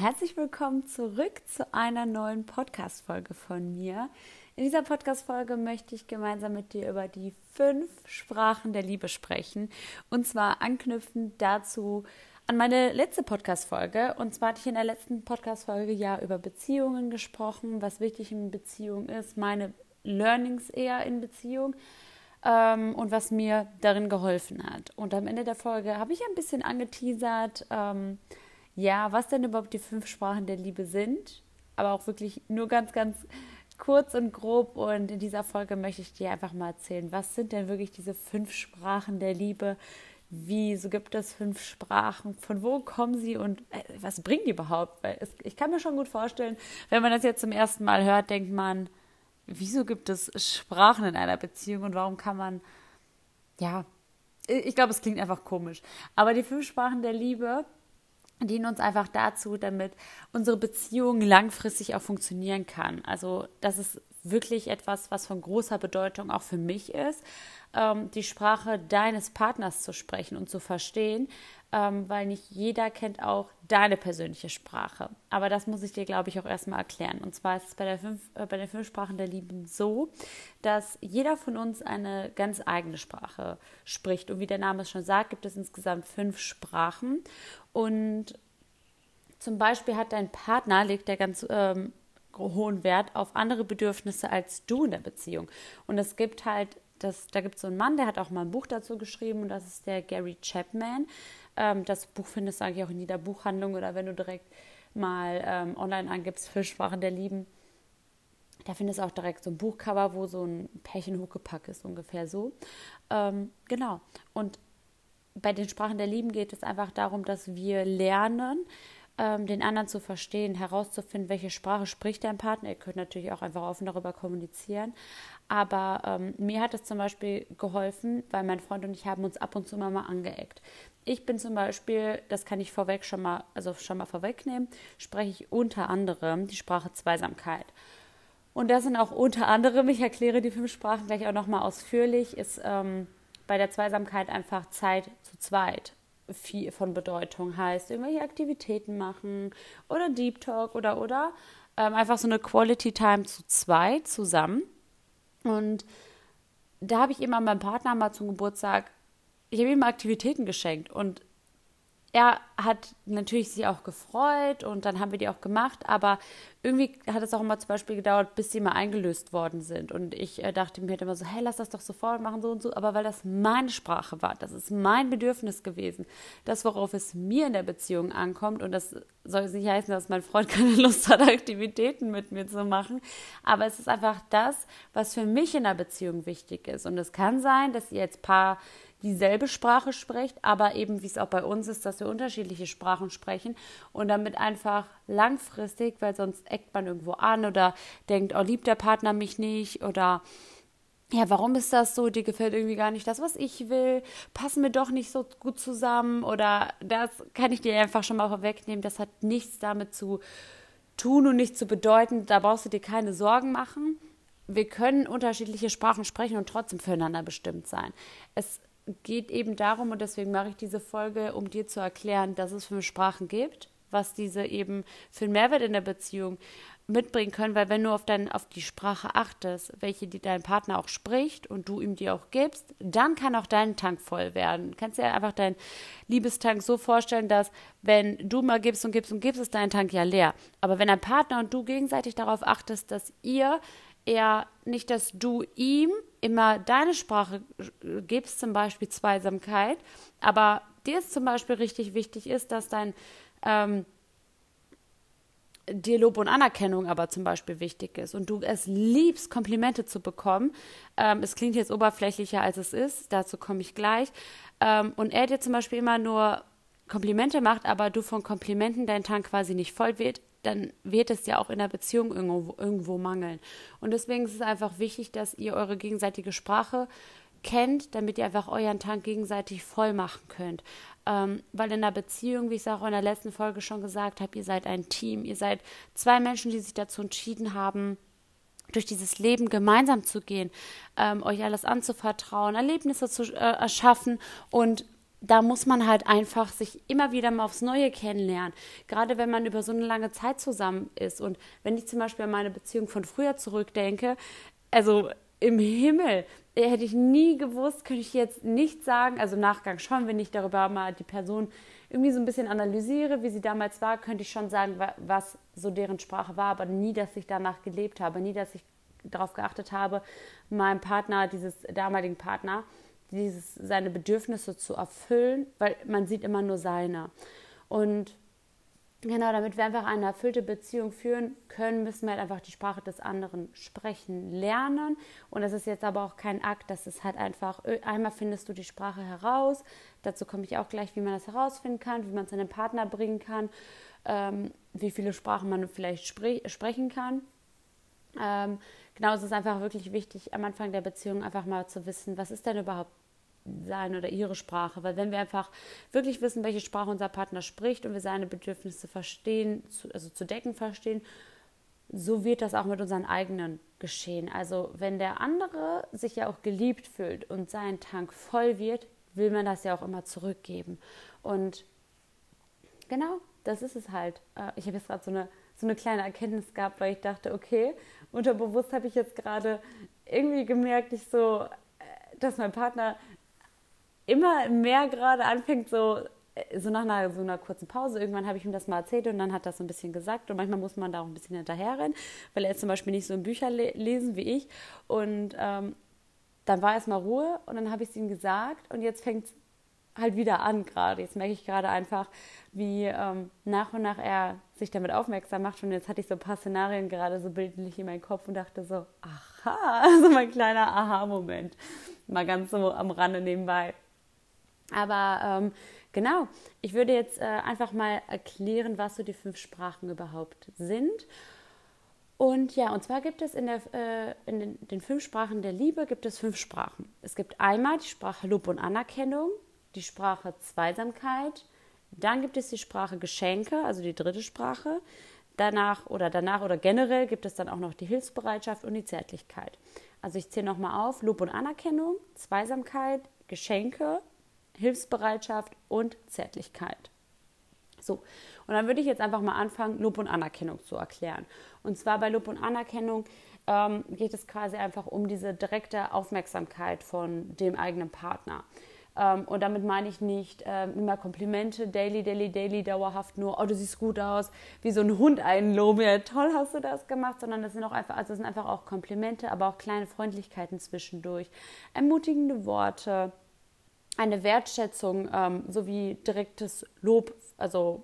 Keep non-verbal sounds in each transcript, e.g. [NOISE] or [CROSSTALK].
herzlich willkommen zurück zu einer neuen Podcast-Folge von mir. In dieser Podcast-Folge möchte ich gemeinsam mit dir über die fünf Sprachen der Liebe sprechen. Und zwar anknüpfend dazu an meine letzte Podcast-Folge. Und zwar hatte ich in der letzten Podcast-Folge ja über Beziehungen gesprochen, was wichtig in Beziehungen ist, meine Learnings eher in Beziehung ähm, und was mir darin geholfen hat. Und am Ende der Folge habe ich ein bisschen angeteasert, ähm, ja, was denn überhaupt die fünf Sprachen der Liebe sind, aber auch wirklich nur ganz, ganz kurz und grob. Und in dieser Folge möchte ich dir einfach mal erzählen, was sind denn wirklich diese fünf Sprachen der Liebe? Wieso gibt es fünf Sprachen? Von wo kommen sie und äh, was bringen die überhaupt? Weil es, ich kann mir schon gut vorstellen, wenn man das jetzt zum ersten Mal hört, denkt man, wieso gibt es Sprachen in einer Beziehung und warum kann man, ja, ich glaube, es klingt einfach komisch. Aber die fünf Sprachen der Liebe dienen uns einfach dazu, damit unsere Beziehung langfristig auch funktionieren kann. Also das ist wirklich etwas, was von großer Bedeutung auch für mich ist, ähm, die Sprache deines Partners zu sprechen und zu verstehen, ähm, weil nicht jeder kennt auch deine persönliche Sprache. Aber das muss ich dir, glaube ich, auch erstmal erklären. Und zwar ist es bei, der fünf, äh, bei den fünf Sprachen der Lieben so, dass jeder von uns eine ganz eigene Sprache spricht. Und wie der Name es schon sagt, gibt es insgesamt fünf Sprachen. Und zum Beispiel hat dein Partner, legt der ganz ähm, hohen Wert auf andere Bedürfnisse als du in der Beziehung. Und es gibt halt, das, da gibt es so einen Mann, der hat auch mal ein Buch dazu geschrieben und das ist der Gary Chapman. Ähm, das Buch findest du eigentlich auch in jeder Buchhandlung oder wenn du direkt mal ähm, online angibst, Fischsprachen der Lieben. Da findest du auch direkt so ein Buchcover, wo so ein Pärchen hochgepackt ist, ungefähr so. Ähm, genau. Und bei den Sprachen der Lieben geht es einfach darum, dass wir lernen, ähm, den anderen zu verstehen, herauszufinden, welche Sprache spricht dein Partner. Ihr könnt natürlich auch einfach offen darüber kommunizieren. Aber ähm, mir hat es zum Beispiel geholfen, weil mein Freund und ich haben uns ab und zu mal, mal angeeckt. Ich bin zum Beispiel, das kann ich vorweg schon mal, also schon mal vorwegnehmen, spreche ich unter anderem die Sprache Zweisamkeit. Und das sind auch unter anderem, ich erkläre die fünf Sprachen gleich auch nochmal ausführlich, ist ähm, bei der Zweisamkeit einfach Zeit zu zweit viel von Bedeutung heißt, irgendwelche Aktivitäten machen oder Deep Talk oder oder ähm, einfach so eine Quality Time zu zweit zusammen. Und da habe ich immer meinem Partner mal zum Geburtstag, ich habe ihm Aktivitäten geschenkt und er hat natürlich sich auch gefreut und dann haben wir die auch gemacht, aber irgendwie hat es auch immer zum Beispiel gedauert, bis sie mal eingelöst worden sind. Und ich äh, dachte mir halt immer so, hey, lass das doch sofort machen, so und so. Aber weil das meine Sprache war, das ist mein Bedürfnis gewesen, das, worauf es mir in der Beziehung ankommt. Und das soll nicht heißen, dass mein Freund [LAUGHS] keine Lust hat, Aktivitäten mit mir zu machen. Aber es ist einfach das, was für mich in der Beziehung wichtig ist. Und es kann sein, dass ihr jetzt paar dieselbe Sprache spricht, aber eben wie es auch bei uns ist, dass wir unterschiedliche Sprachen sprechen und damit einfach langfristig, weil sonst eckt man irgendwo an oder denkt, oh, liebt der Partner mich nicht oder ja, warum ist das so? Dir gefällt irgendwie gar nicht das, was ich will. Passen wir doch nicht so gut zusammen oder das kann ich dir einfach schon mal vorwegnehmen. Das hat nichts damit zu tun und nichts zu bedeuten. Da brauchst du dir keine Sorgen machen. Wir können unterschiedliche Sprachen sprechen und trotzdem füreinander bestimmt sein. Es geht eben darum, und deswegen mache ich diese Folge, um dir zu erklären, dass es fünf Sprachen gibt, was diese eben für einen Mehrwert in der Beziehung mitbringen können, weil wenn du auf, dein, auf die Sprache achtest, welche die dein Partner auch spricht und du ihm die auch gibst, dann kann auch dein Tank voll werden. Du kannst dir einfach deinen Liebestank so vorstellen, dass wenn du mal gibst und gibst und gibst, ist dein Tank ja leer. Aber wenn dein Partner und du gegenseitig darauf achtest, dass ihr eher nicht, dass du ihm immer deine Sprache gibst, zum Beispiel Zweisamkeit, aber dir ist zum Beispiel richtig wichtig ist, dass dein ähm, dir Lob und Anerkennung aber zum Beispiel wichtig ist und du es liebst, Komplimente zu bekommen. Ähm, es klingt jetzt oberflächlicher, als es ist, dazu komme ich gleich. Ähm, und er dir zum Beispiel immer nur Komplimente macht, aber du von Komplimenten dein Tank quasi nicht voll wird, dann wird es ja auch in der Beziehung irgendwo, irgendwo mangeln. Und deswegen ist es einfach wichtig, dass ihr eure gegenseitige Sprache kennt, damit ihr einfach euren Tank gegenseitig voll machen könnt. Ähm, weil in der Beziehung, wie ich es auch in der letzten Folge schon gesagt habe, ihr seid ein Team. Ihr seid zwei Menschen, die sich dazu entschieden haben, durch dieses Leben gemeinsam zu gehen, ähm, euch alles anzuvertrauen, Erlebnisse zu äh, erschaffen und da muss man halt einfach sich immer wieder mal aufs Neue kennenlernen. Gerade wenn man über so eine lange Zeit zusammen ist. Und wenn ich zum Beispiel an meine Beziehung von früher zurückdenke, also im Himmel, hätte ich nie gewusst, könnte ich jetzt nicht sagen, also im Nachgang schon, wenn ich darüber mal die Person irgendwie so ein bisschen analysiere, wie sie damals war, könnte ich schon sagen, was so deren Sprache war, aber nie, dass ich danach gelebt habe, nie, dass ich darauf geachtet habe, meinem Partner, dieses damaligen Partner, dieses, seine Bedürfnisse zu erfüllen, weil man sieht immer nur seine. Und genau, damit wir einfach eine erfüllte Beziehung führen können, müssen wir halt einfach die Sprache des anderen sprechen, lernen. Und das ist jetzt aber auch kein Akt, das ist halt einfach, einmal findest du die Sprache heraus, dazu komme ich auch gleich, wie man das herausfinden kann, wie man es an Partner bringen kann, ähm, wie viele Sprachen man vielleicht spre sprechen kann. Ähm, genau, es ist einfach wirklich wichtig, am Anfang der Beziehung einfach mal zu wissen, was ist denn überhaupt seine oder ihre Sprache. Weil wenn wir einfach wirklich wissen, welche Sprache unser Partner spricht und wir seine Bedürfnisse verstehen, also zu decken verstehen, so wird das auch mit unseren eigenen geschehen. Also wenn der andere sich ja auch geliebt fühlt und sein Tank voll wird, will man das ja auch immer zurückgeben. Und genau, das ist es halt. Äh, ich habe jetzt gerade so eine, so eine kleine Erkenntnis gehabt, weil ich dachte, okay, unterbewusst habe ich jetzt gerade irgendwie gemerkt, ich so, äh, dass mein Partner immer mehr gerade anfängt, so, so nach einer, so einer kurzen Pause, irgendwann habe ich ihm das mal erzählt und dann hat das so ein bisschen gesagt und manchmal muss man da auch ein bisschen hinterherrennen, weil er zum Beispiel nicht so in Bücher le lesen wie ich und ähm, dann war erstmal Ruhe und dann habe ich es ihm gesagt und jetzt fängt es halt wieder an gerade. Jetzt merke ich gerade einfach, wie ähm, nach und nach er sich damit aufmerksam macht. Und jetzt hatte ich so ein paar Szenarien gerade so bildlich in meinem Kopf und dachte so, aha, [LAUGHS] so mein kleiner Aha-Moment. Mal ganz so am Rande nebenbei. Aber ähm, genau, ich würde jetzt äh, einfach mal erklären, was so die fünf Sprachen überhaupt sind. Und ja, und zwar gibt es in, der, äh, in den, den, fünf Sprachen der Liebe gibt es fünf Sprachen. Es gibt einmal die Sprache Lob und Anerkennung, die Sprache Zweisamkeit, dann gibt es die Sprache Geschenke, also die dritte Sprache. Danach oder danach oder generell gibt es dann auch noch die Hilfsbereitschaft und die Zärtlichkeit. Also ich zähle nochmal auf: Lob und Anerkennung, Zweisamkeit, Geschenke, Hilfsbereitschaft und Zärtlichkeit. So, und dann würde ich jetzt einfach mal anfangen, Lob und Anerkennung zu erklären. Und zwar bei Lob und Anerkennung ähm, geht es quasi einfach um diese direkte Aufmerksamkeit von dem eigenen Partner. Ähm, und damit meine ich nicht ähm, immer Komplimente, daily, daily, daily, dauerhaft nur, oh, du siehst gut aus, wie so ein Hund einloben, ja, toll hast du das gemacht, sondern das sind auch einfach, also das sind einfach auch Komplimente, aber auch kleine Freundlichkeiten zwischendurch, ermutigende Worte, eine Wertschätzung ähm, sowie direktes Lob, also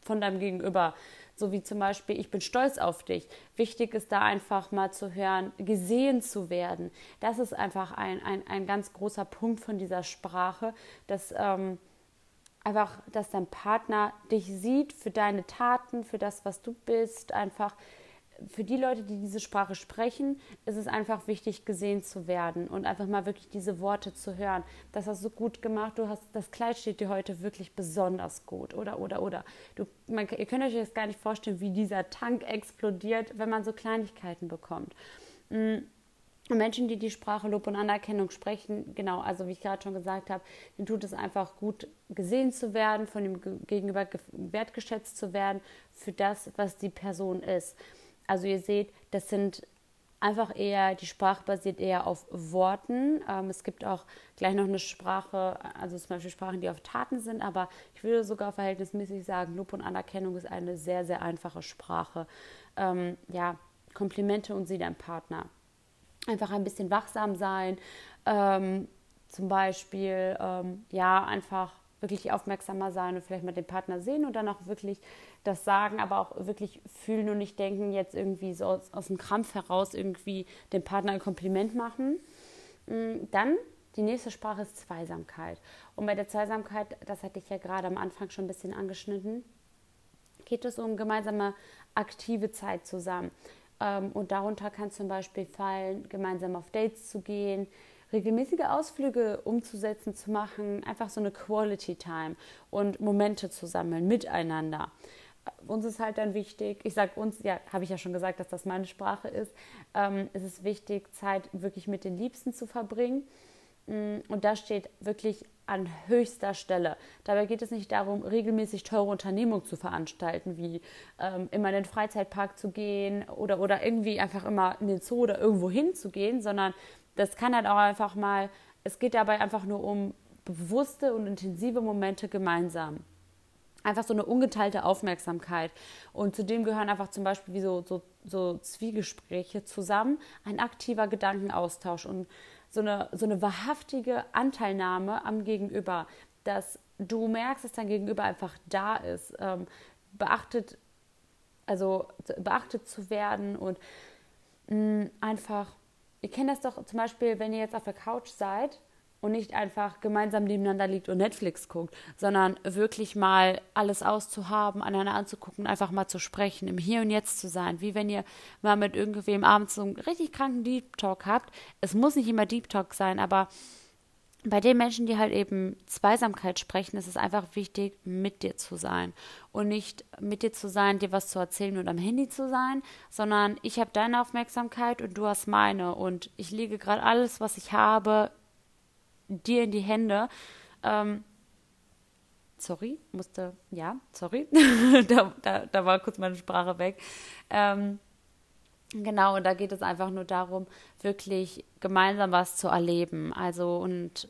von deinem Gegenüber, so wie zum Beispiel, ich bin stolz auf dich. Wichtig ist da einfach mal zu hören, gesehen zu werden. Das ist einfach ein, ein, ein ganz großer Punkt von dieser Sprache, dass ähm, einfach, dass dein Partner dich sieht für deine Taten, für das, was du bist, einfach für die Leute, die diese Sprache sprechen, ist es einfach wichtig, gesehen zu werden und einfach mal wirklich diese Worte zu hören. Das hast du gut gemacht, du hast, das Kleid steht dir heute wirklich besonders gut. Oder, oder, oder. Du, man, ihr könnt euch jetzt gar nicht vorstellen, wie dieser Tank explodiert, wenn man so Kleinigkeiten bekommt. Mm. Und Menschen, die die Sprache Lob und Anerkennung sprechen, genau, also wie ich gerade schon gesagt habe, denen tut es einfach gut, gesehen zu werden, von dem Gegenüber wertgeschätzt zu werden für das, was die Person ist. Also ihr seht, das sind einfach eher, die Sprache basiert eher auf Worten. Ähm, es gibt auch gleich noch eine Sprache, also zum Beispiel Sprachen, die auf Taten sind, aber ich würde sogar verhältnismäßig sagen, Lob und Anerkennung ist eine sehr, sehr einfache Sprache. Ähm, ja, Komplimente und sie deinem Partner. Einfach ein bisschen wachsam sein, ähm, zum Beispiel, ähm, ja, einfach wirklich aufmerksamer sein und vielleicht mal den Partner sehen und dann auch wirklich das sagen, aber auch wirklich fühlen und nicht denken, jetzt irgendwie so aus, aus dem Krampf heraus irgendwie dem Partner ein Kompliment machen. Mm, dann die nächste Sprache ist Zweisamkeit. Und bei der Zweisamkeit, das hatte ich ja gerade am Anfang schon ein bisschen angeschnitten, geht es um gemeinsame aktive Zeit zusammen. Ähm, und darunter kann zum Beispiel fallen, gemeinsam auf Dates zu gehen, regelmäßige Ausflüge umzusetzen, zu machen, einfach so eine Quality Time und Momente zu sammeln miteinander. Uns ist halt dann wichtig, ich sage uns, ja, habe ich ja schon gesagt, dass das meine Sprache ist, ähm, es ist wichtig, Zeit wirklich mit den Liebsten zu verbringen. Mm, und das steht wirklich an höchster Stelle. Dabei geht es nicht darum, regelmäßig teure Unternehmungen zu veranstalten, wie ähm, immer in den Freizeitpark zu gehen oder, oder irgendwie einfach immer in den Zoo oder irgendwo hinzugehen, sondern das kann halt auch einfach mal, es geht dabei einfach nur um bewusste und intensive Momente gemeinsam. Einfach so eine ungeteilte Aufmerksamkeit. Und zudem gehören einfach zum Beispiel wie so, so, so Zwiegespräche zusammen, ein aktiver Gedankenaustausch und so eine, so eine wahrhaftige Anteilnahme am Gegenüber, dass du merkst, dass dein Gegenüber einfach da ist, ähm, beachtet, also beachtet zu werden und mh, mm, einfach, ihr kennt das doch zum Beispiel, wenn ihr jetzt auf der Couch seid und nicht einfach gemeinsam nebeneinander liegt und Netflix guckt, sondern wirklich mal alles auszuhaben, aneinander anzugucken, einfach mal zu sprechen, im Hier und Jetzt zu sein, wie wenn ihr mal mit irgendwem abends so einen richtig kranken Deep Talk habt. Es muss nicht immer Deep Talk sein, aber bei den Menschen, die halt eben Zweisamkeit sprechen, ist es einfach wichtig, mit dir zu sein. Und nicht mit dir zu sein, dir was zu erzählen und am Handy zu sein, sondern ich habe deine Aufmerksamkeit und du hast meine. Und ich lege gerade alles, was ich habe, dir in die Hände. Ähm, sorry, musste, ja, sorry, [LAUGHS] da, da, da, war kurz meine Sprache weg. Ähm, genau, und da geht es einfach nur darum, wirklich gemeinsam was zu erleben. Also und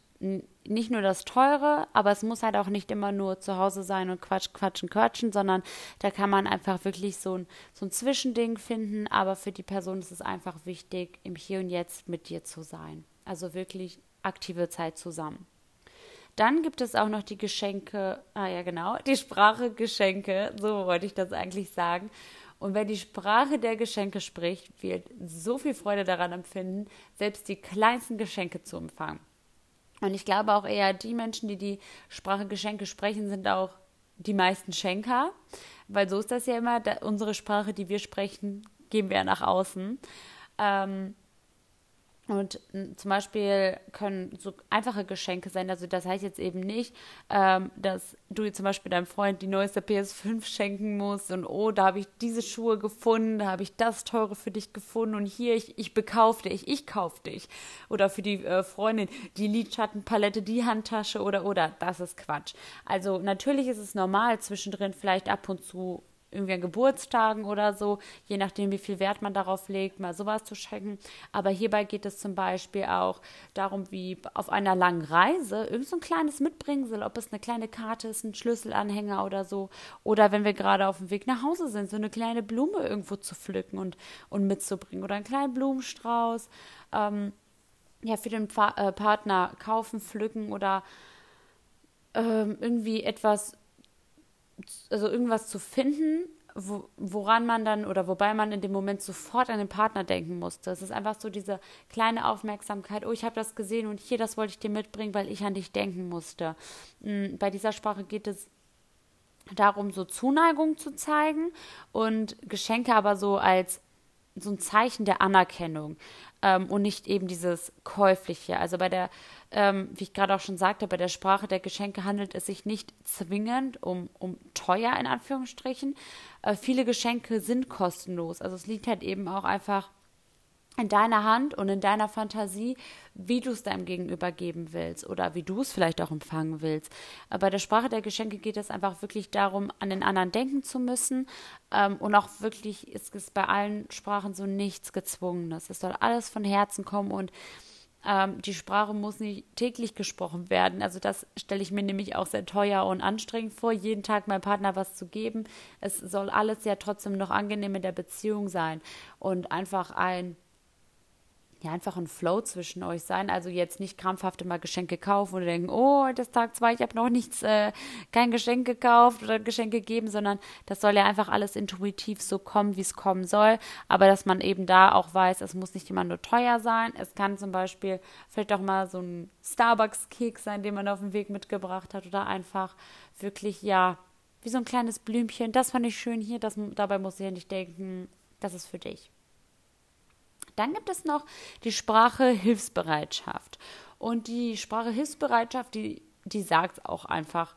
nicht nur das Teure, aber es muss halt auch nicht immer nur zu Hause sein und Quatsch, Quatschen, Quatschen, sondern da kann man einfach wirklich so ein, so ein Zwischending finden. Aber für die Person ist es einfach wichtig, im Hier und Jetzt mit dir zu sein. Also wirklich aktive Zeit zusammen. Dann gibt es auch noch die Geschenke, ah ja genau, die Sprache Geschenke, so wollte ich das eigentlich sagen. Und wer die Sprache der Geschenke spricht, wird so viel Freude daran empfinden, selbst die kleinsten Geschenke zu empfangen. Und ich glaube auch eher, die Menschen, die die Sprache Geschenke sprechen, sind auch die meisten Schenker, weil so ist das ja immer, unsere Sprache, die wir sprechen, geben wir nach außen. Ähm, und zum Beispiel können so einfache Geschenke sein. Also das heißt jetzt eben nicht, ähm, dass du zum Beispiel deinem Freund die neueste PS5 schenken musst und oh, da habe ich diese Schuhe gefunden, da habe ich das teure für dich gefunden und hier, ich, ich bekaufe dich, ich kaufe dich. Oder für die äh, Freundin die Lidschattenpalette, die Handtasche oder oder. Das ist Quatsch. Also natürlich ist es normal, zwischendrin vielleicht ab und zu irgendwie an Geburtstagen oder so, je nachdem, wie viel Wert man darauf legt, mal sowas zu schenken. Aber hierbei geht es zum Beispiel auch darum, wie auf einer langen Reise irgend so ein kleines Mitbringsel, ob es eine kleine Karte ist, ein Schlüsselanhänger oder so, oder wenn wir gerade auf dem Weg nach Hause sind, so eine kleine Blume irgendwo zu pflücken und, und mitzubringen oder einen kleinen Blumenstrauß, ähm, ja, für den Pfa äh, Partner kaufen, pflücken oder ähm, irgendwie etwas also irgendwas zu finden, wo, woran man dann oder wobei man in dem Moment sofort an den Partner denken musste. Es ist einfach so diese kleine Aufmerksamkeit, oh, ich habe das gesehen und hier, das wollte ich dir mitbringen, weil ich an dich denken musste. Mm, bei dieser Sprache geht es darum, so Zuneigung zu zeigen und Geschenke aber so als so ein Zeichen der Anerkennung ähm, und nicht eben dieses käufliche. Also bei der, ähm, wie ich gerade auch schon sagte, bei der Sprache der Geschenke handelt es sich nicht zwingend um, um teuer in Anführungsstrichen. Äh, viele Geschenke sind kostenlos. Also es liegt halt eben auch einfach in deiner Hand und in deiner Fantasie, wie du es deinem Gegenüber geben willst oder wie du es vielleicht auch empfangen willst. Aber bei der Sprache der Geschenke geht es einfach wirklich darum, an den anderen denken zu müssen. Ähm, und auch wirklich ist es bei allen Sprachen so nichts Gezwungenes. Es soll alles von Herzen kommen und ähm, die Sprache muss nicht täglich gesprochen werden. Also das stelle ich mir nämlich auch sehr teuer und anstrengend vor, jeden Tag meinem Partner was zu geben. Es soll alles ja trotzdem noch angenehm in der Beziehung sein und einfach ein ja, einfach ein Flow zwischen euch sein. Also jetzt nicht krampfhaft immer Geschenke kaufen oder denken, oh, das Tag zwei, ich habe noch nichts, äh, kein Geschenk gekauft oder Geschenke gegeben, sondern das soll ja einfach alles intuitiv so kommen, wie es kommen soll. Aber dass man eben da auch weiß, es muss nicht immer nur teuer sein. Es kann zum Beispiel vielleicht auch mal so ein Starbucks-Keks sein, den man auf dem Weg mitgebracht hat oder einfach wirklich, ja, wie so ein kleines Blümchen. Das fand ich schön hier. Das, dabei muss ich ja nicht denken, das ist für dich. Dann gibt es noch die Sprache Hilfsbereitschaft. Und die Sprache Hilfsbereitschaft, die, die sagt auch einfach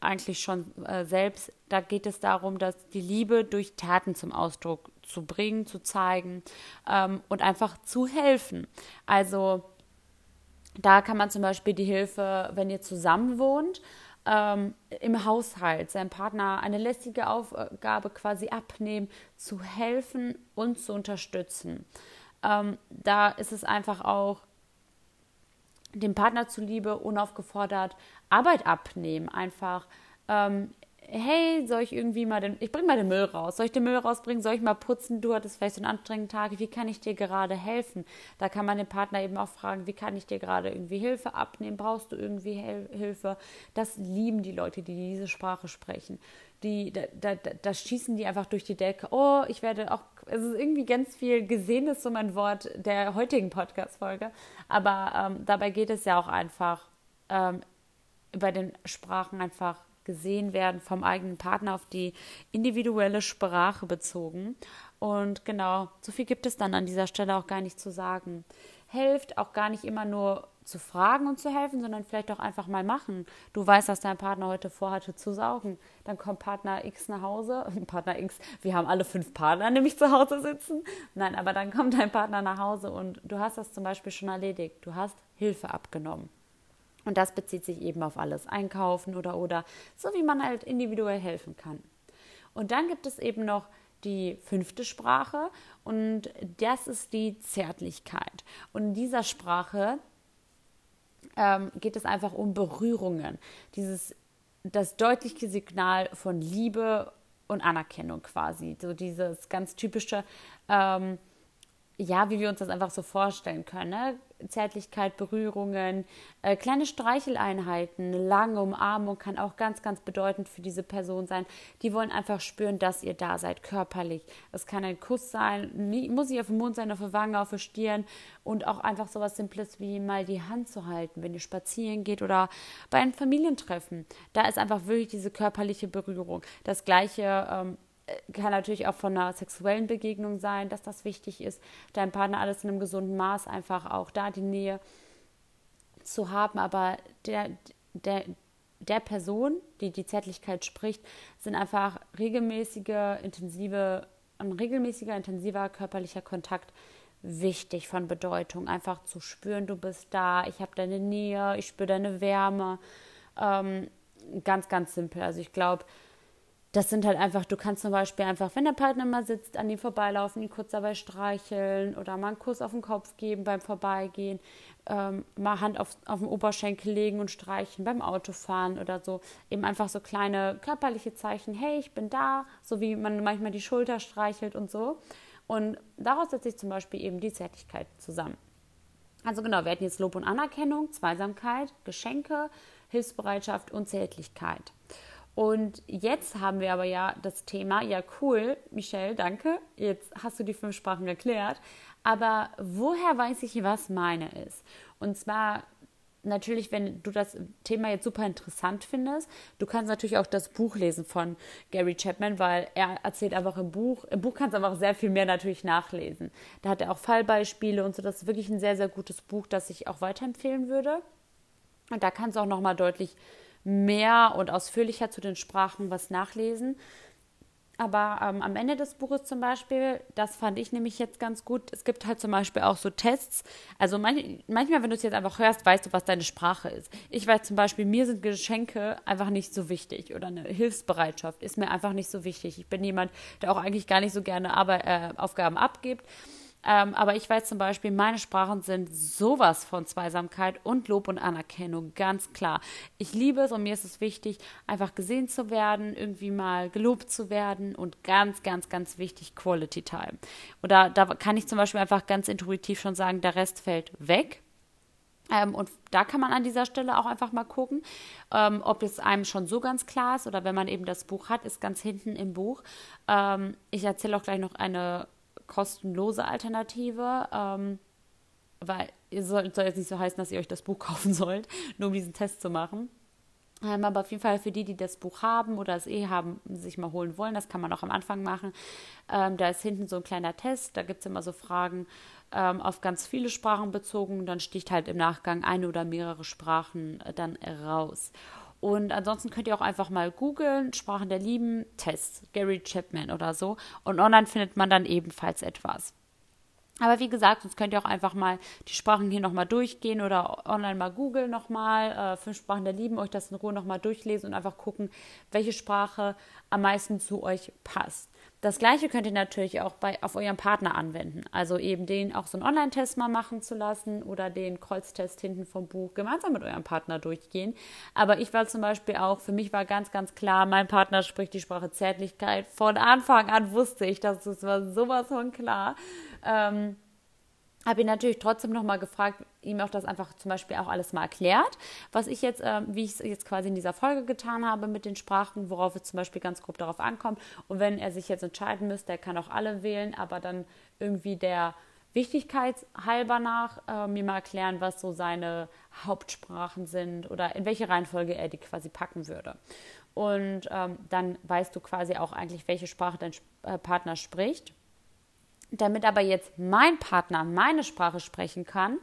eigentlich schon äh, selbst. Da geht es darum, dass die Liebe durch Taten zum Ausdruck zu bringen, zu zeigen ähm, und einfach zu helfen. Also Da kann man zum Beispiel die Hilfe, wenn ihr zusammen wohnt, ähm, im Haushalt seinem Partner eine lästige Aufgabe quasi abnehmen, zu helfen und zu unterstützen. Ähm, da ist es einfach auch dem Partner zuliebe unaufgefordert Arbeit abnehmen, einfach ähm, hey, soll ich irgendwie mal den, ich bring mal den Müll raus, soll ich den Müll rausbringen, soll ich mal putzen, du hattest vielleicht so einen anstrengenden Tag, wie kann ich dir gerade helfen? Da kann man den Partner eben auch fragen, wie kann ich dir gerade irgendwie Hilfe abnehmen, brauchst du irgendwie Hel Hilfe? Das lieben die Leute, die diese Sprache sprechen. Die, da, da, da schießen die einfach durch die Decke. Oh, ich werde auch, es ist irgendwie ganz viel gesehen, ist so mein Wort der heutigen Podcast-Folge. Aber ähm, dabei geht es ja auch einfach ähm, bei den Sprachen einfach gesehen werden vom eigenen Partner auf die individuelle Sprache bezogen. Und genau, so viel gibt es dann an dieser Stelle auch gar nicht zu sagen. Hilft auch gar nicht immer nur zu fragen und zu helfen, sondern vielleicht auch einfach mal machen. Du weißt, dass dein Partner heute vorhatte zu saugen. Dann kommt Partner X nach Hause. [LAUGHS] Partner X, wir haben alle fünf Partner nämlich zu Hause sitzen. Nein, aber dann kommt dein Partner nach Hause und du hast das zum Beispiel schon erledigt. Du hast Hilfe abgenommen. Und das bezieht sich eben auf alles Einkaufen oder oder, so wie man halt individuell helfen kann. Und dann gibt es eben noch die fünfte Sprache und das ist die Zärtlichkeit. Und in dieser Sprache ähm, geht es einfach um Berührungen. Dieses, das deutliche Signal von Liebe und Anerkennung quasi. So dieses ganz typische, ähm, ja, wie wir uns das einfach so vorstellen können. Ne? Zärtlichkeit, Berührungen, äh, kleine Streicheleinheiten, eine lange Umarmung kann auch ganz, ganz bedeutend für diese Person sein. Die wollen einfach spüren, dass ihr da seid, körperlich. Es kann ein Kuss sein, muss nicht auf dem Mund sein, auf der Wange, auf der Stirn und auch einfach so was Simples wie mal die Hand zu halten, wenn ihr spazieren geht oder bei einem Familientreffen. Da ist einfach wirklich diese körperliche Berührung. Das gleiche ähm, kann natürlich auch von einer sexuellen Begegnung sein, dass das wichtig ist, deinem Partner alles in einem gesunden Maß einfach auch da die Nähe zu haben. Aber der, der, der Person, die die Zärtlichkeit spricht, sind einfach regelmäßige, intensive, ein regelmäßiger, intensiver körperlicher Kontakt wichtig von Bedeutung. Einfach zu spüren, du bist da, ich habe deine Nähe, ich spüre deine Wärme. Ähm, ganz, ganz simpel. Also ich glaube, das sind halt einfach, du kannst zum Beispiel einfach, wenn der Partner mal sitzt, an ihm vorbeilaufen, ihn kurz dabei streicheln oder mal einen Kuss auf den Kopf geben beim Vorbeigehen, ähm, mal Hand auf, auf den Oberschenkel legen und streichen beim Autofahren oder so. Eben einfach so kleine körperliche Zeichen, hey, ich bin da, so wie man manchmal die Schulter streichelt und so. Und daraus setzt sich zum Beispiel eben die Zärtlichkeit zusammen. Also genau, wir hatten jetzt Lob und Anerkennung, Zweisamkeit, Geschenke, Hilfsbereitschaft und Zärtlichkeit. Und jetzt haben wir aber ja das Thema, ja cool, Michelle, danke, jetzt hast du die fünf Sprachen erklärt, aber woher weiß ich, was meine ist? Und zwar natürlich, wenn du das Thema jetzt super interessant findest, du kannst natürlich auch das Buch lesen von Gary Chapman, weil er erzählt einfach im Buch, im Buch kannst du einfach sehr viel mehr natürlich nachlesen. Da hat er auch Fallbeispiele und so, das ist wirklich ein sehr, sehr gutes Buch, das ich auch weiterempfehlen würde. Und da kannst du auch nochmal deutlich mehr und ausführlicher zu den Sprachen was nachlesen. Aber ähm, am Ende des Buches zum Beispiel, das fand ich nämlich jetzt ganz gut. Es gibt halt zum Beispiel auch so Tests. Also manch, manchmal, wenn du es jetzt einfach hörst, weißt du, was deine Sprache ist. Ich weiß zum Beispiel, mir sind Geschenke einfach nicht so wichtig oder eine Hilfsbereitschaft ist mir einfach nicht so wichtig. Ich bin jemand, der auch eigentlich gar nicht so gerne Arbeit, äh, Aufgaben abgibt. Ähm, aber ich weiß zum Beispiel, meine Sprachen sind sowas von Zweisamkeit und Lob und Anerkennung, ganz klar. Ich liebe es und mir ist es wichtig, einfach gesehen zu werden, irgendwie mal gelobt zu werden und ganz, ganz, ganz wichtig, Quality Time. Oder da kann ich zum Beispiel einfach ganz intuitiv schon sagen, der Rest fällt weg. Ähm, und da kann man an dieser Stelle auch einfach mal gucken, ähm, ob es einem schon so ganz klar ist oder wenn man eben das Buch hat, ist ganz hinten im Buch. Ähm, ich erzähle auch gleich noch eine kostenlose Alternative, ähm, weil es soll, soll jetzt nicht so heißen, dass ihr euch das Buch [LAUGHS] kaufen sollt, nur um diesen Test zu machen. Ähm, aber auf jeden Fall für die, die das Buch haben oder es eh haben, sich mal holen wollen, das kann man auch am Anfang machen. Ähm, da ist hinten so ein kleiner Test, da gibt es immer so Fragen ähm, auf ganz viele Sprachen bezogen. Dann sticht halt im Nachgang eine oder mehrere Sprachen äh, dann raus. Und ansonsten könnt ihr auch einfach mal googeln, Sprachen der Lieben, Test, Gary Chapman oder so. Und online findet man dann ebenfalls etwas. Aber wie gesagt, sonst könnt ihr auch einfach mal die Sprachen hier nochmal durchgehen oder online mal googeln nochmal, äh, fünf Sprachen der Lieben, euch das in Ruhe nochmal durchlesen und einfach gucken, welche Sprache am meisten zu euch passt. Das gleiche könnt ihr natürlich auch bei, auf eurem Partner anwenden. Also eben den auch so einen Online-Test mal machen zu lassen oder den Kreuztest hinten vom Buch gemeinsam mit eurem Partner durchgehen. Aber ich war zum Beispiel auch, für mich war ganz, ganz klar, mein Partner spricht die Sprache Zärtlichkeit. Von Anfang an wusste ich, dass das war sowas von klar. Ähm, habe ihn natürlich trotzdem nochmal gefragt, ihm auch das einfach zum Beispiel auch alles mal erklärt, was ich jetzt, äh, wie ich es jetzt quasi in dieser Folge getan habe mit den Sprachen, worauf es zum Beispiel ganz grob darauf ankommt. Und wenn er sich jetzt entscheiden müsste, er kann auch alle wählen, aber dann irgendwie der Wichtigkeitshalber nach äh, mir mal erklären, was so seine Hauptsprachen sind oder in welche Reihenfolge er die quasi packen würde. Und ähm, dann weißt du quasi auch eigentlich, welche Sprache dein äh, Partner spricht damit aber jetzt mein Partner meine Sprache sprechen kann,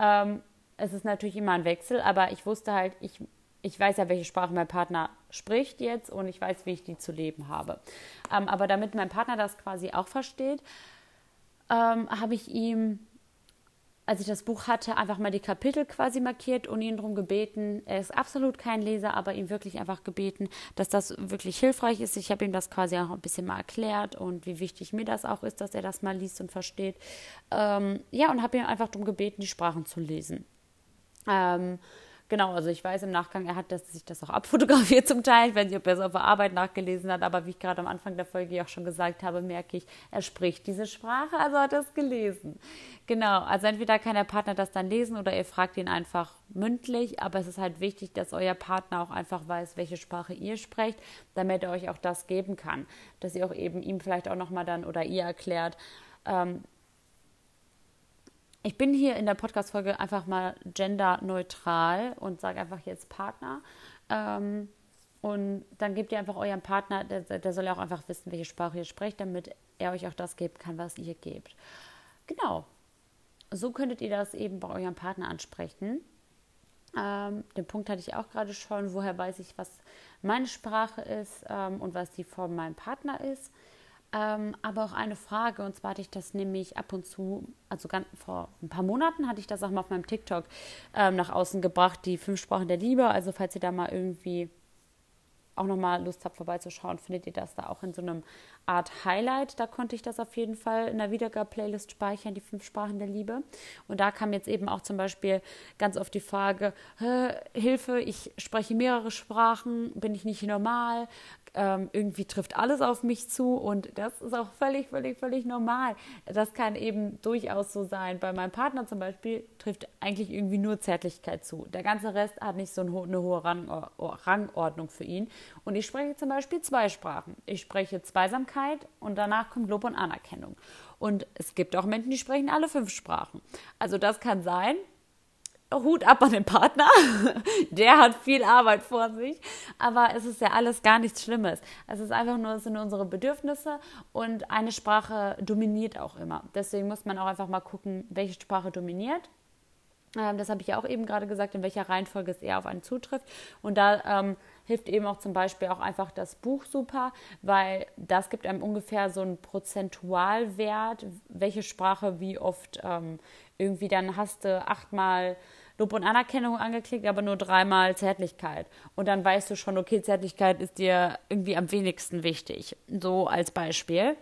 ähm, es ist natürlich immer ein Wechsel, aber ich wusste halt, ich, ich weiß ja, welche Sprache mein Partner spricht jetzt und ich weiß, wie ich die zu leben habe. Ähm, aber damit mein Partner das quasi auch versteht, ähm, habe ich ihm als ich das Buch hatte, einfach mal die Kapitel quasi markiert und ihn darum gebeten. Er ist absolut kein Leser, aber ihm wirklich einfach gebeten, dass das wirklich hilfreich ist. Ich habe ihm das quasi auch ein bisschen mal erklärt und wie wichtig mir das auch ist, dass er das mal liest und versteht. Ähm, ja, und habe ihn einfach darum gebeten, die Sprachen zu lesen. Ähm, Genau, also ich weiß im Nachgang, er hat das, sich das auch [LAUGHS] abfotografiert zum Teil. Ich weiß nicht, ob er es auf der Arbeit nachgelesen hat, aber wie ich gerade am Anfang der Folge auch schon gesagt habe, merke ich, er spricht diese Sprache, also hat er es gelesen. Genau, also entweder kann der Partner das dann lesen oder ihr fragt ihn einfach mündlich, aber es ist halt wichtig, dass euer Partner auch einfach weiß, welche Sprache ihr sprecht, damit er euch auch das geben kann. Dass ihr auch eben ihm vielleicht auch nochmal dann oder ihr erklärt, ähm, ich bin hier in der Podcast-Folge einfach mal genderneutral und sage einfach jetzt Partner. Ähm, und dann gebt ihr einfach eurem Partner, der, der soll ja auch einfach wissen, welche Sprache ihr sprecht, damit er euch auch das geben kann, was ihr gebt. Genau. So könntet ihr das eben bei eurem Partner ansprechen. Ähm, den Punkt hatte ich auch gerade schon. Woher weiß ich, was meine Sprache ist ähm, und was die von meinem Partner ist? Ähm, aber auch eine Frage, und zwar hatte ich das nämlich ab und zu, also ganz, vor ein paar Monaten hatte ich das auch mal auf meinem TikTok ähm, nach außen gebracht, die fünf Sprachen der Liebe. Also falls ihr da mal irgendwie auch nochmal Lust habt, vorbeizuschauen, findet ihr das da auch in so einem Art Highlight. Da konnte ich das auf jeden Fall in der Wiedergabe-Playlist speichern, die fünf Sprachen der Liebe. Und da kam jetzt eben auch zum Beispiel ganz oft die Frage, Hilfe, ich spreche mehrere Sprachen, bin ich nicht normal? Ähm, irgendwie trifft alles auf mich zu und das ist auch völlig, völlig, völlig normal. Das kann eben durchaus so sein. Bei meinem Partner zum Beispiel trifft eigentlich irgendwie nur Zärtlichkeit zu. Der ganze Rest hat nicht so eine hohe Rangordnung für ihn. Und ich spreche zum Beispiel zwei Sprachen. Ich spreche Zweisamkeit und danach kommt Lob und Anerkennung. Und es gibt auch Menschen, die sprechen alle fünf Sprachen. Also das kann sein, Hut ab an den Partner. [LAUGHS] Der hat viel Arbeit vor sich. Aber es ist ja alles gar nichts Schlimmes. Es ist einfach nur, es sind unsere Bedürfnisse und eine Sprache dominiert auch immer. Deswegen muss man auch einfach mal gucken, welche Sprache dominiert. Ähm, das habe ich ja auch eben gerade gesagt, in welcher Reihenfolge es eher auf einen zutrifft. Und da ähm, hilft eben auch zum Beispiel auch einfach das Buch super, weil das gibt einem ungefähr so einen Prozentualwert, welche Sprache wie oft ähm, irgendwie dann hast du achtmal Lob und Anerkennung angeklickt, aber nur dreimal Zärtlichkeit. Und dann weißt du schon, okay, Zärtlichkeit ist dir irgendwie am wenigsten wichtig. So als Beispiel.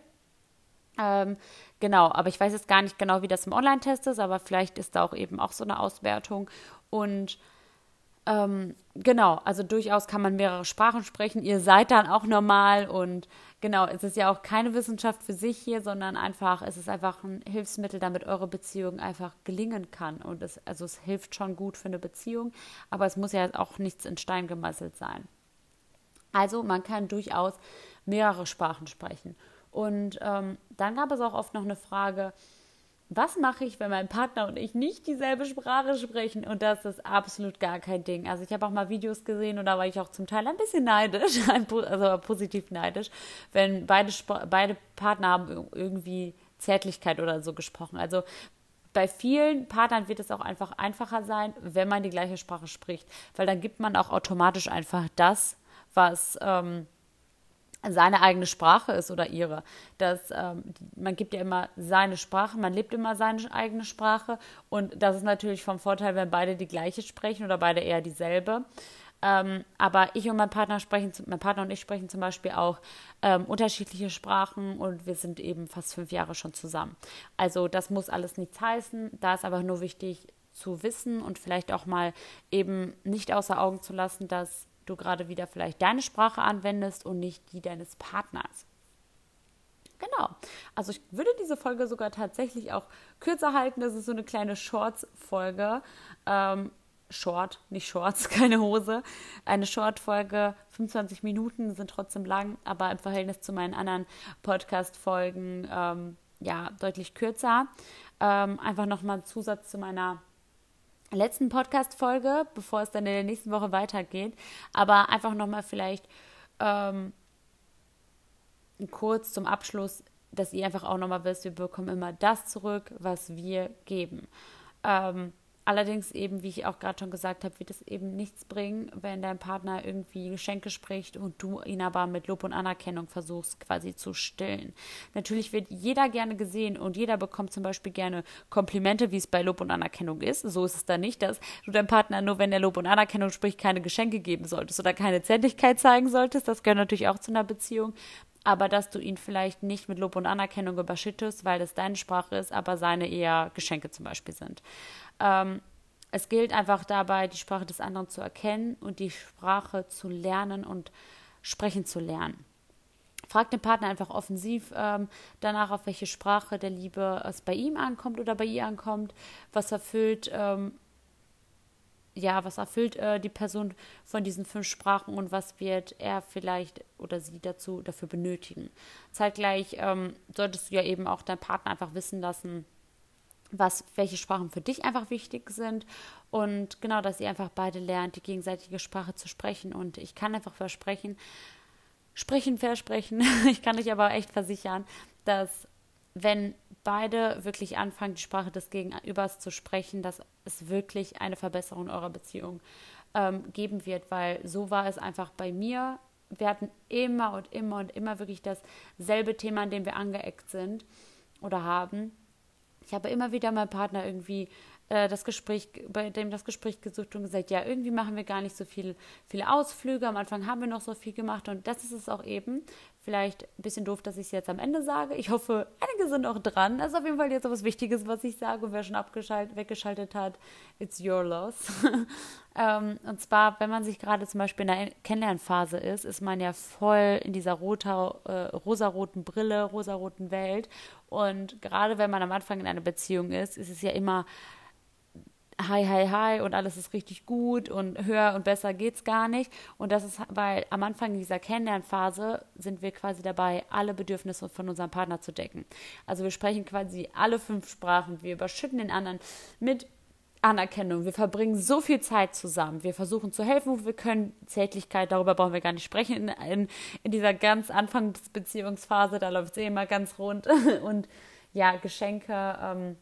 Ähm, genau, aber ich weiß jetzt gar nicht genau, wie das im Online-Test ist, aber vielleicht ist da auch eben auch so eine Auswertung. Und ähm, genau, also durchaus kann man mehrere Sprachen sprechen. Ihr seid dann auch normal und genau, es ist ja auch keine Wissenschaft für sich hier, sondern einfach, es ist einfach ein Hilfsmittel, damit eure Beziehung einfach gelingen kann. Und es, also es hilft schon gut für eine Beziehung, aber es muss ja auch nichts in Stein gemeißelt sein. Also man kann durchaus mehrere Sprachen sprechen. Und ähm, dann gab es auch oft noch eine Frage, was mache ich, wenn mein Partner und ich nicht dieselbe Sprache sprechen? Und das ist absolut gar kein Ding. Also ich habe auch mal Videos gesehen und da war ich auch zum Teil ein bisschen neidisch, [LAUGHS] also positiv neidisch, wenn beide, beide Partner haben irgendwie Zärtlichkeit oder so gesprochen. Also bei vielen Partnern wird es auch einfach einfacher sein, wenn man die gleiche Sprache spricht, weil dann gibt man auch automatisch einfach das, was ähm, seine eigene Sprache ist oder ihre. Das, ähm, man gibt ja immer seine Sprache, man lebt immer seine eigene Sprache und das ist natürlich vom Vorteil, wenn beide die gleiche sprechen oder beide eher dieselbe. Ähm, aber ich und mein Partner sprechen, mein Partner und ich sprechen zum Beispiel auch ähm, unterschiedliche Sprachen und wir sind eben fast fünf Jahre schon zusammen. Also das muss alles nichts heißen. Da ist aber nur wichtig zu wissen und vielleicht auch mal eben nicht außer Augen zu lassen, dass du gerade wieder vielleicht deine Sprache anwendest und nicht die deines Partners. Genau. Also ich würde diese Folge sogar tatsächlich auch kürzer halten. Das ist so eine kleine Shorts-Folge. Ähm, Short, nicht Shorts, [LAUGHS] keine Hose. Eine Short-Folge, 25 Minuten sind trotzdem lang, aber im Verhältnis zu meinen anderen Podcast-Folgen ähm, ja deutlich kürzer. Ähm, einfach nochmal ein Zusatz zu meiner letzten Podcast-Folge, bevor es dann in der nächsten Woche weitergeht. Aber einfach nochmal vielleicht ähm, kurz zum Abschluss, dass ihr einfach auch nochmal wisst, wir bekommen immer das zurück, was wir geben. Ähm, Allerdings eben, wie ich auch gerade schon gesagt habe, wird es eben nichts bringen, wenn dein Partner irgendwie Geschenke spricht und du ihn aber mit Lob und Anerkennung versuchst quasi zu stillen. Natürlich wird jeder gerne gesehen und jeder bekommt zum Beispiel gerne Komplimente, wie es bei Lob und Anerkennung ist. So ist es da nicht, dass du deinem Partner nur, wenn er Lob und Anerkennung spricht, keine Geschenke geben solltest oder keine Zärtlichkeit zeigen solltest. Das gehört natürlich auch zu einer Beziehung aber dass du ihn vielleicht nicht mit Lob und Anerkennung überschüttest, weil das deine Sprache ist, aber seine eher Geschenke zum Beispiel sind. Ähm, es gilt einfach dabei, die Sprache des anderen zu erkennen und die Sprache zu lernen und sprechen zu lernen. Frag den Partner einfach offensiv ähm, danach, auf welche Sprache der Liebe es bei ihm ankommt oder bei ihr ankommt, was erfüllt, ähm, ja, was erfüllt äh, die Person von diesen fünf Sprachen und was wird er vielleicht oder sie dazu dafür benötigen. Zeitgleich ähm, solltest du ja eben auch deinen Partner einfach wissen lassen, was, welche Sprachen für dich einfach wichtig sind und genau, dass ihr einfach beide lernt, die gegenseitige Sprache zu sprechen und ich kann einfach versprechen, sprechen, versprechen, [LAUGHS] ich kann euch aber echt versichern, dass wenn beide wirklich anfangen, die Sprache des Gegenübers zu sprechen, dass es wirklich eine Verbesserung eurer Beziehung ähm, geben wird, weil so war es einfach bei mir. Wir hatten immer und immer und immer wirklich dasselbe Thema, an dem wir angeeckt sind oder haben ich habe immer wieder meinem Partner irgendwie äh, das Gespräch, bei dem das Gespräch gesucht und gesagt, ja, irgendwie machen wir gar nicht so viel, viele Ausflüge. Am Anfang haben wir noch so viel gemacht und das ist es auch eben. Vielleicht ein bisschen doof, dass ich es jetzt am Ende sage. Ich hoffe, einige sind auch dran. Das ist auf jeden Fall jetzt etwas Wichtiges, was ich sage. Und wer schon abgeschaltet, weggeschaltet hat, it's your loss. [LAUGHS] ähm, und zwar, wenn man sich gerade zum Beispiel in der Kennenlernphase ist, ist man ja voll in dieser roter, äh, rosaroten Brille, rosaroten Welt. Und gerade wenn man am Anfang in einer Beziehung ist, ist es ja immer hi, hi, hi und alles ist richtig gut und höher und besser geht's gar nicht. Und das ist, weil am Anfang dieser Kennenlernphase sind wir quasi dabei, alle Bedürfnisse von unserem Partner zu decken. Also wir sprechen quasi alle fünf Sprachen, wir überschütten den anderen mit Anerkennung. Wir verbringen so viel Zeit zusammen. Wir versuchen zu helfen, wo wir können. Zärtlichkeit, darüber brauchen wir gar nicht sprechen. In, in, in dieser ganz Anfangsbeziehungsphase, da läuft es eh immer ganz rund. [LAUGHS] Und ja, Geschenke, ähm,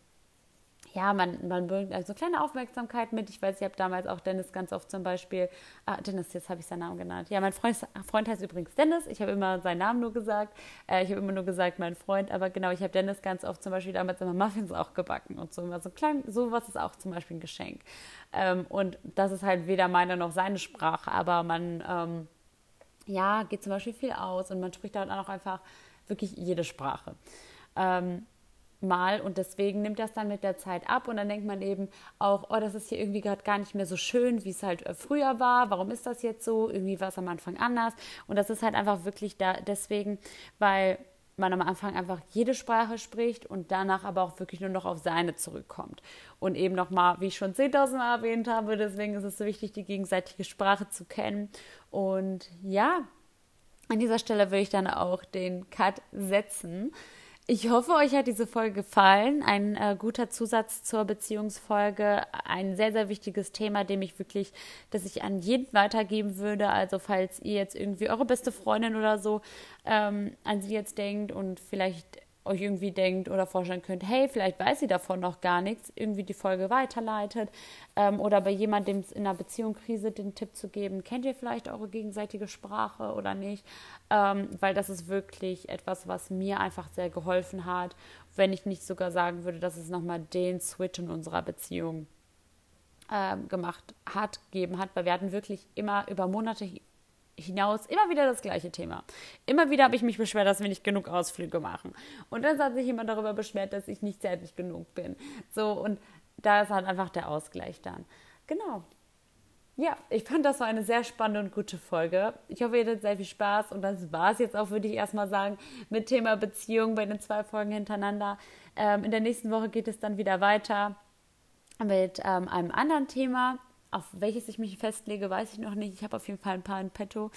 ja, man, man bringt also kleine Aufmerksamkeit mit. Ich weiß, ich habe damals auch Dennis ganz oft zum Beispiel, ah, Dennis, jetzt habe ich seinen Namen genannt. Ja, mein Freund, Freund heißt übrigens Dennis. Ich habe immer seinen Namen nur gesagt. Äh, ich habe immer nur gesagt, mein Freund. Aber genau, ich habe Dennis ganz oft zum Beispiel damals immer Muffins auch gebacken und so. So klein, sowas ist auch zum Beispiel ein Geschenk. Ähm, und das ist halt weder meine noch seine Sprache, aber man, ähm, ja, geht zum Beispiel viel aus und man spricht dann auch einfach wirklich jede Sprache. Ähm, mal und deswegen nimmt das dann mit der Zeit ab und dann denkt man eben auch, oh, das ist hier irgendwie gerade gar nicht mehr so schön, wie es halt äh, früher war. Warum ist das jetzt so? Irgendwie war es am Anfang anders und das ist halt einfach wirklich da deswegen, weil man am Anfang einfach jede Sprache spricht und danach aber auch wirklich nur noch auf seine zurückkommt. Und eben nochmal, wie ich schon 10.000 Mal erwähnt habe, deswegen ist es so wichtig, die gegenseitige Sprache zu kennen. Und ja, an dieser Stelle würde ich dann auch den Cut setzen. Ich hoffe, euch hat diese Folge gefallen. Ein äh, guter Zusatz zur Beziehungsfolge. Ein sehr, sehr wichtiges Thema, dem ich wirklich, dass ich an jeden weitergeben würde. Also, falls ihr jetzt irgendwie eure beste Freundin oder so ähm, an sie jetzt denkt und vielleicht euch irgendwie denkt oder vorstellen könnt, hey, vielleicht weiß sie davon noch gar nichts, irgendwie die Folge weiterleitet ähm, oder bei jemandem in einer Beziehung Krise den Tipp zu geben, kennt ihr vielleicht eure gegenseitige Sprache oder nicht, ähm, weil das ist wirklich etwas, was mir einfach sehr geholfen hat, wenn ich nicht sogar sagen würde, dass es nochmal den Switch in unserer Beziehung ähm, gemacht hat, gegeben hat, weil wir hatten wirklich immer über Monate hinaus immer wieder das gleiche Thema. Immer wieder habe ich mich beschwert, dass wir nicht genug Ausflüge machen. Und dann hat sich jemand darüber beschwert, dass ich nicht zärtlich genug bin. So, und da ist halt einfach der Ausgleich dann. Genau. Ja, ich fand das war eine sehr spannende und gute Folge. Ich hoffe, ihr hattet sehr viel Spaß und das war es jetzt auch, würde ich erstmal sagen, mit Thema Beziehung bei den zwei Folgen hintereinander. Ähm, in der nächsten Woche geht es dann wieder weiter mit ähm, einem anderen Thema. Auf welches ich mich festlege, weiß ich noch nicht. Ich habe auf jeden Fall ein paar in petto.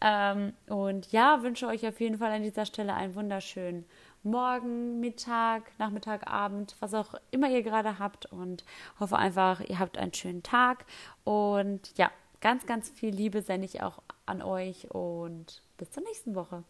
Ähm, und ja, wünsche euch auf jeden Fall an dieser Stelle einen wunderschönen Morgen, Mittag, Nachmittag, Abend, was auch immer ihr gerade habt. Und hoffe einfach, ihr habt einen schönen Tag. Und ja, ganz, ganz viel Liebe sende ich auch an euch. Und bis zur nächsten Woche.